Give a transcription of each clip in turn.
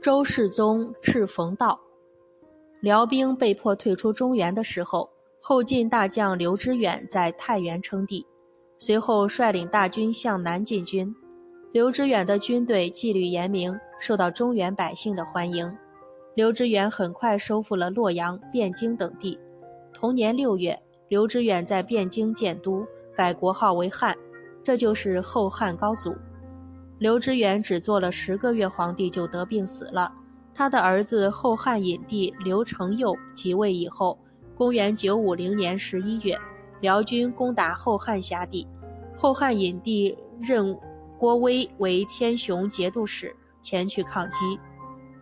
周世宗斥冯道，辽兵被迫退出中原的时候，后晋大将刘知远在太原称帝，随后率领大军向南进军。刘知远的军队纪律严明，受到中原百姓的欢迎。刘知远很快收复了洛阳、汴京等地。同年六月，刘知远在汴京建都，改国号为汉，这就是后汉高祖。刘知远只做了十个月皇帝就得病死了。他的儿子后汉隐帝刘承佑即位以后，公元950年11月，辽军攻打后汉辖地，后汉隐帝任郭威为天雄节度使，前去抗击。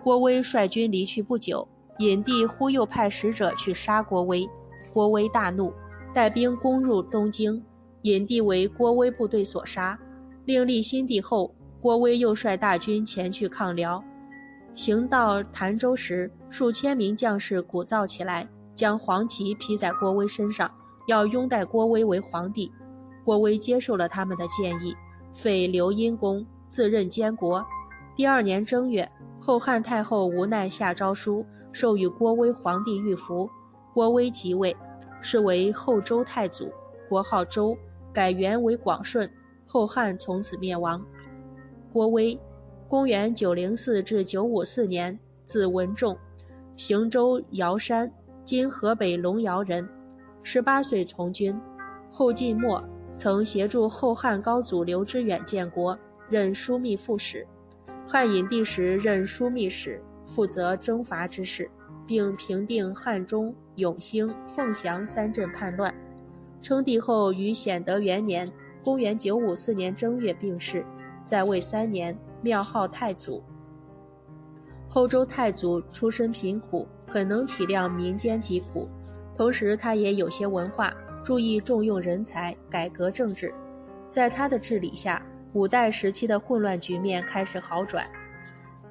郭威率军离去不久，隐帝忽又派使者去杀郭威，郭威大怒，带兵攻入东京，隐帝为郭威部队所杀。另立新帝后。郭威又率大军前去抗辽，行到潭州时，数千名将士鼓噪起来，将黄旗披在郭威身上，要拥戴郭威为皇帝。郭威接受了他们的建议，废刘因公，自任监国。第二年正月，后汉太后无奈下诏书，授予郭威皇帝玉符。郭威即位，是为后周太祖，国号周，改元为广顺。后汉从此灭亡。郭威，公元九零四至九五四年，字文仲，邢州尧山（今河北龙窑人）。十八岁从军，后晋末曾协助后汉高祖刘知远建国，任枢密副使。汉隐帝时任枢密使，负责征伐之事，并平定汉中、永兴、凤翔三镇叛乱。称帝后于显德元年（公元九五四年正月）病逝。在位三年，庙号太祖。后周太祖出身贫苦，很能体谅民间疾苦，同时他也有些文化，注意重用人才，改革政治。在他的治理下，五代时期的混乱局面开始好转。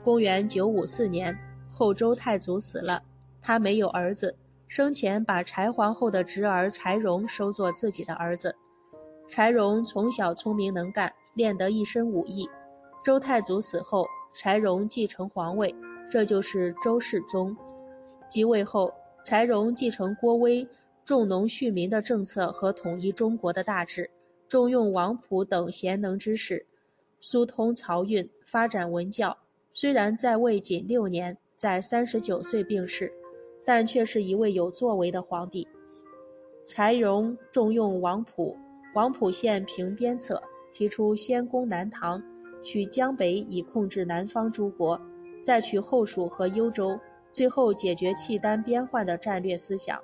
公元九五四年，后周太祖死了，他没有儿子，生前把柴皇后的侄儿柴荣收作自己的儿子。柴荣从小聪明能干。练得一身武艺。周太祖死后，柴荣继承皇位，这就是周世宗。即位后，柴荣继承郭威重农恤民的政策和统一中国的大志，重用王溥等贤能之士，疏通漕运，发展文教。虽然在位仅六年，在三十九岁病逝，但却是一位有作为的皇帝。柴荣重用王溥，王溥献平边策。提出先攻南唐，取江北以控制南方诸国，再取后蜀和幽州，最后解决契丹边患的战略思想，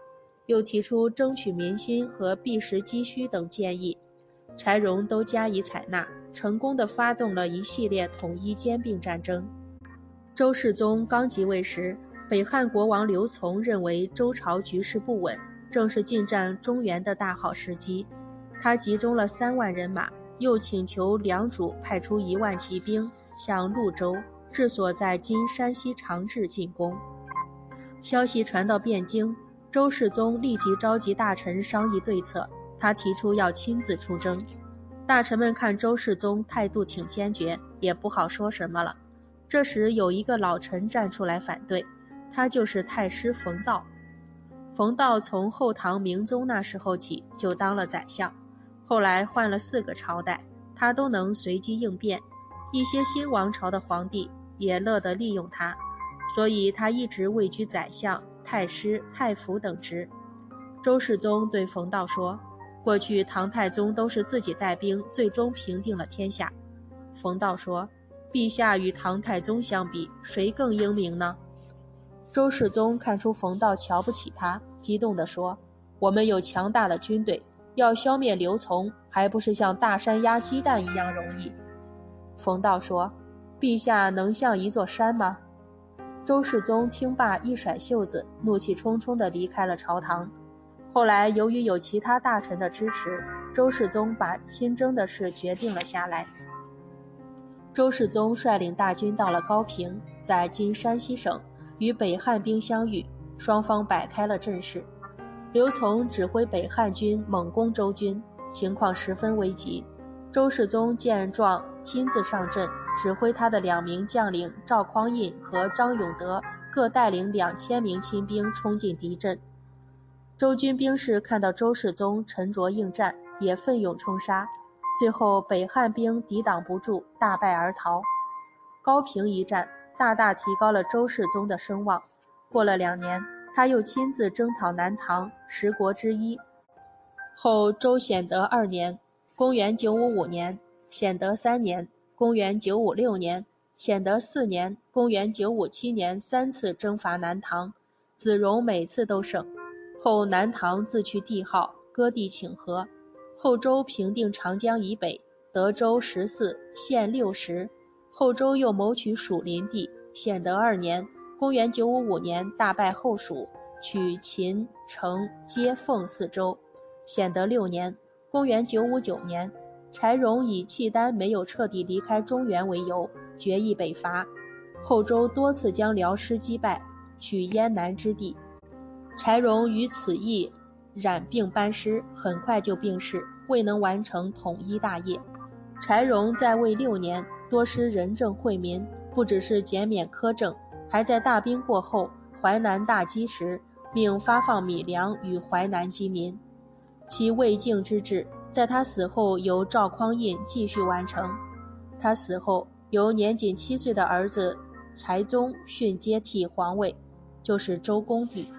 又提出争取民心和避实击虚等建议，柴荣都加以采纳，成功的发动了一系列统一兼并战争。周世宗刚即位时，北汉国王刘琮认为周朝局势不稳，正是进占中原的大好时机，他集中了三万人马。又请求梁主派出一万骑兵向潞州（治所在今山西长治）进攻。消息传到汴京，周世宗立即召集大臣商议对策。他提出要亲自出征。大臣们看周世宗态度挺坚决，也不好说什么了。这时有一个老臣站出来反对，他就是太师冯道。冯道从后唐明宗那时候起就当了宰相。后来换了四个朝代，他都能随机应变，一些新王朝的皇帝也乐得利用他，所以他一直位居宰相、太师、太傅等职。周世宗对冯道说：“过去唐太宗都是自己带兵，最终平定了天下。”冯道说：“陛下与唐太宗相比，谁更英明呢？”周世宗看出冯道瞧不起他，激动地说：“我们有强大的军队。”要消灭刘琮，还不是像大山压鸡蛋一样容易？冯道说：“陛下能像一座山吗？”周世宗听罢，一甩袖子，怒气冲冲地离开了朝堂。后来，由于有其他大臣的支持，周世宗把亲征的事决定了下来。周世宗率领大军到了高平，在今山西省，与北汉兵相遇，双方摆开了阵势。刘琮指挥北汉军猛攻周军，情况十分危急。周世宗见状，亲自上阵，指挥他的两名将领赵匡胤和张永德各带领两千名亲兵冲进敌阵。周军兵士看到周世宗沉着应战，也奋勇冲杀，最后北汉兵抵挡不住，大败而逃。高平一战大大提高了周世宗的声望。过了两年，他又亲自征讨南唐，十国之一。后周显德二年（公元955年），显德三年。公元956年，显德四年，公元957年，三次征伐南唐，子荣每次都胜。后南唐自取帝号，割地请和。后周平定长江以北，德州十四，县六十。后周又谋取属林地。显德二年，公元955年，大败后蜀，取秦、成、接奉四州。显德六年，公元959年。柴荣以契丹没有彻底离开中原为由，决意北伐。后周多次将辽师击败，取燕南之地。柴荣于此役染病班师，很快就病逝，未能完成统一大业。柴荣在位六年，多施仁政惠民，不只是减免苛政，还在大兵过后，淮南大饥时，命发放米粮与淮南饥民。其未竟之志。在他死后，由赵匡胤继续完成。他死后，由年仅七岁的儿子柴宗训接替皇位，就是周恭帝。